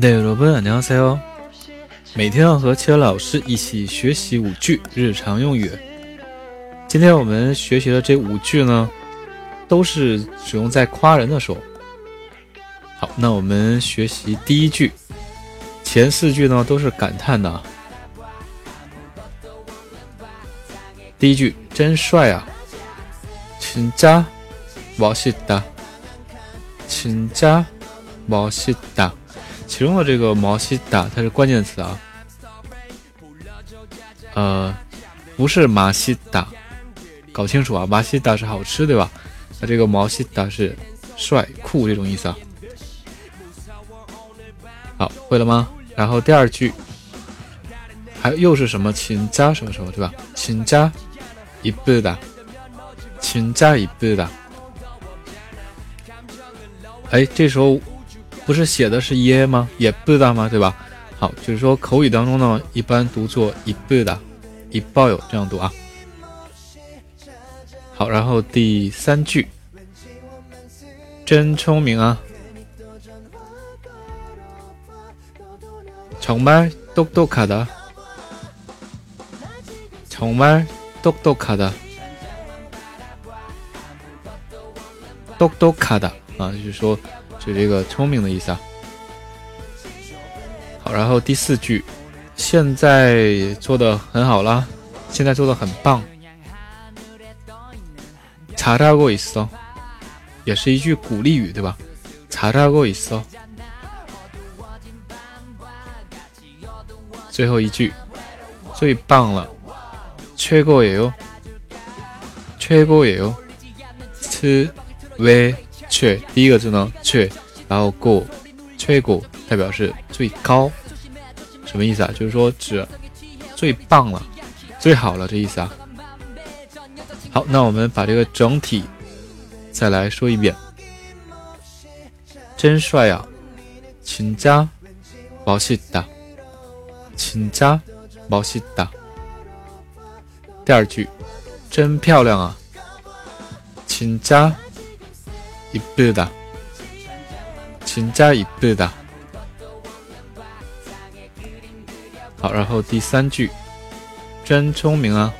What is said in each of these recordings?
对，여러분안녕하세요每天要和七儿老师一起学习五句日常用语。今天我们学习的这五句呢，都是使用在夸人的时候。好，那我们学习第一句，前四句呢都是感叹的。第一句，真帅啊！진짜멋있 다， 진짜 毛西达，其中的这个毛西达它是关键词啊，呃，不是马西达，搞清楚啊，马西达是好吃对吧？那这个毛西达是帅酷这种意思啊。好，会了吗？然后第二句，还又是什么？请加什么什么对吧？请加一步的，请加一步的。哎，这时候不是写的是耶吗？也不的吗？对吧？好，就是说口语当中呢，一般读作一倍的，一抱有这样读啊。好，然后第三句，真聪明啊！정말똑똑하 다， 정말똑똑하 다， 똑똑하 다 啊，就是说，是这个聪明的意思啊。好，然后第四句，现在做的很好啦，现在做的很棒。잘하고있 어， 也是一句鼓励语，对吧？잘하고있 어。 最后一句，最棒了，최고예 요， 최고예 요， 최외 최， 第一个字呢，최， 然后고 최고代表是最高，什么意思啊？就是说指最棒了，最好了这意思啊。好，那我们把这个整体再来说一遍。真帅呀，请加毛细的，请加毛细的。第二句，真漂亮啊，请加 一倍的，请加一倍的。好，然后第三句，真聪明啊，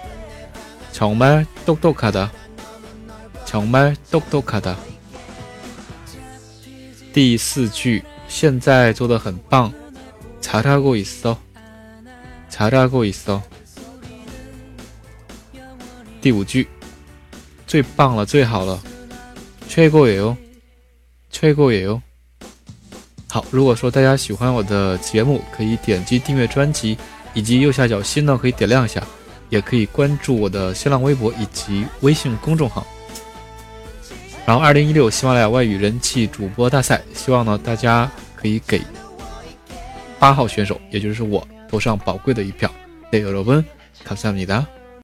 정말똑똑하 다， 정말똑똑하 다。 第四句，现在做的很棒，잘하고있 어， 잘하고있 어。 第五句，最棒了，最好了， 최고예 요， 최고예 요。 好，如果说大家喜欢我的节目，可以点击订阅专辑，以及右下角心呢可以点亮一下，也可以关注我的新浪微博以及微信公众号。然后，二零一六喜马拉雅外语人气主播大赛，希望呢大家可以给八号选手，也就是我投上宝贵的一票。对，여러분감사합니다